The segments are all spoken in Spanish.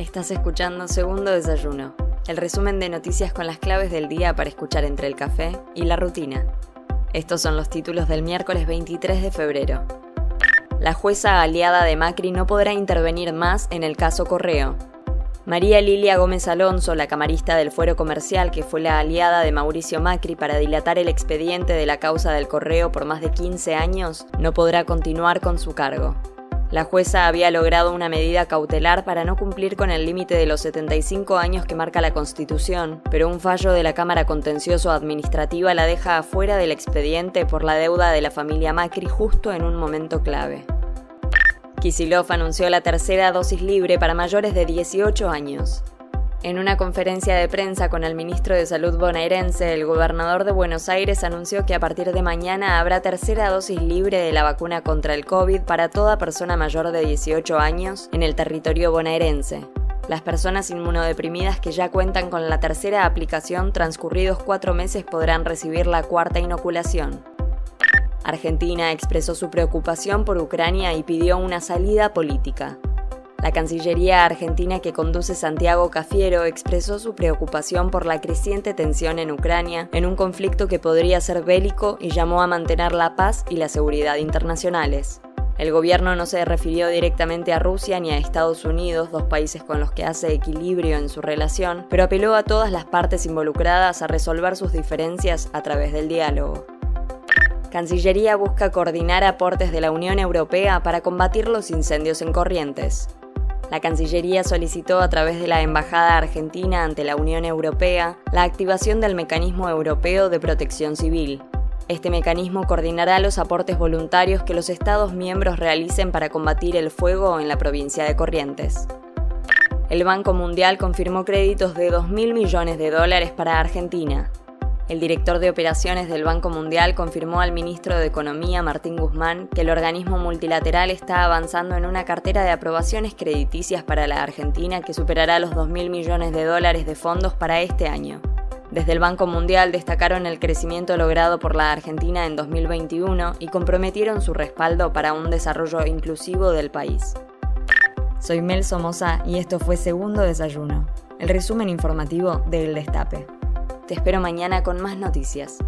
Estás escuchando Segundo Desayuno, el resumen de noticias con las claves del día para escuchar entre el café y la rutina. Estos son los títulos del miércoles 23 de febrero. La jueza aliada de Macri no podrá intervenir más en el caso Correo. María Lilia Gómez Alonso, la camarista del fuero comercial que fue la aliada de Mauricio Macri para dilatar el expediente de la causa del correo por más de 15 años, no podrá continuar con su cargo. La jueza había logrado una medida cautelar para no cumplir con el límite de los 75 años que marca la Constitución, pero un fallo de la Cámara Contencioso Administrativa la deja afuera del expediente por la deuda de la familia Macri justo en un momento clave. Kisilov anunció la tercera dosis libre para mayores de 18 años. En una conferencia de prensa con el ministro de Salud bonaerense, el gobernador de Buenos Aires anunció que a partir de mañana habrá tercera dosis libre de la vacuna contra el COVID para toda persona mayor de 18 años en el territorio bonaerense. Las personas inmunodeprimidas que ya cuentan con la tercera aplicación transcurridos cuatro meses podrán recibir la cuarta inoculación. Argentina expresó su preocupación por Ucrania y pidió una salida política. La Cancillería argentina que conduce Santiago Cafiero expresó su preocupación por la creciente tensión en Ucrania en un conflicto que podría ser bélico y llamó a mantener la paz y la seguridad internacionales. El gobierno no se refirió directamente a Rusia ni a Estados Unidos, dos países con los que hace equilibrio en su relación, pero apeló a todas las partes involucradas a resolver sus diferencias a través del diálogo. Cancillería busca coordinar aportes de la Unión Europea para combatir los incendios en Corrientes. La Cancillería solicitó a través de la Embajada Argentina ante la Unión Europea la activación del Mecanismo Europeo de Protección Civil. Este mecanismo coordinará los aportes voluntarios que los Estados miembros realicen para combatir el fuego en la provincia de Corrientes. El Banco Mundial confirmó créditos de 2.000 millones de dólares para Argentina. El director de operaciones del Banco Mundial confirmó al ministro de Economía, Martín Guzmán, que el organismo multilateral está avanzando en una cartera de aprobaciones crediticias para la Argentina que superará los 2.000 millones de dólares de fondos para este año. Desde el Banco Mundial destacaron el crecimiento logrado por la Argentina en 2021 y comprometieron su respaldo para un desarrollo inclusivo del país. Soy Mel Somoza y esto fue Segundo Desayuno, el resumen informativo de El Destape. Te espero mañana con más noticias.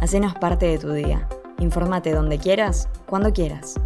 Hacenos parte de tu día. Infórmate donde quieras, cuando quieras.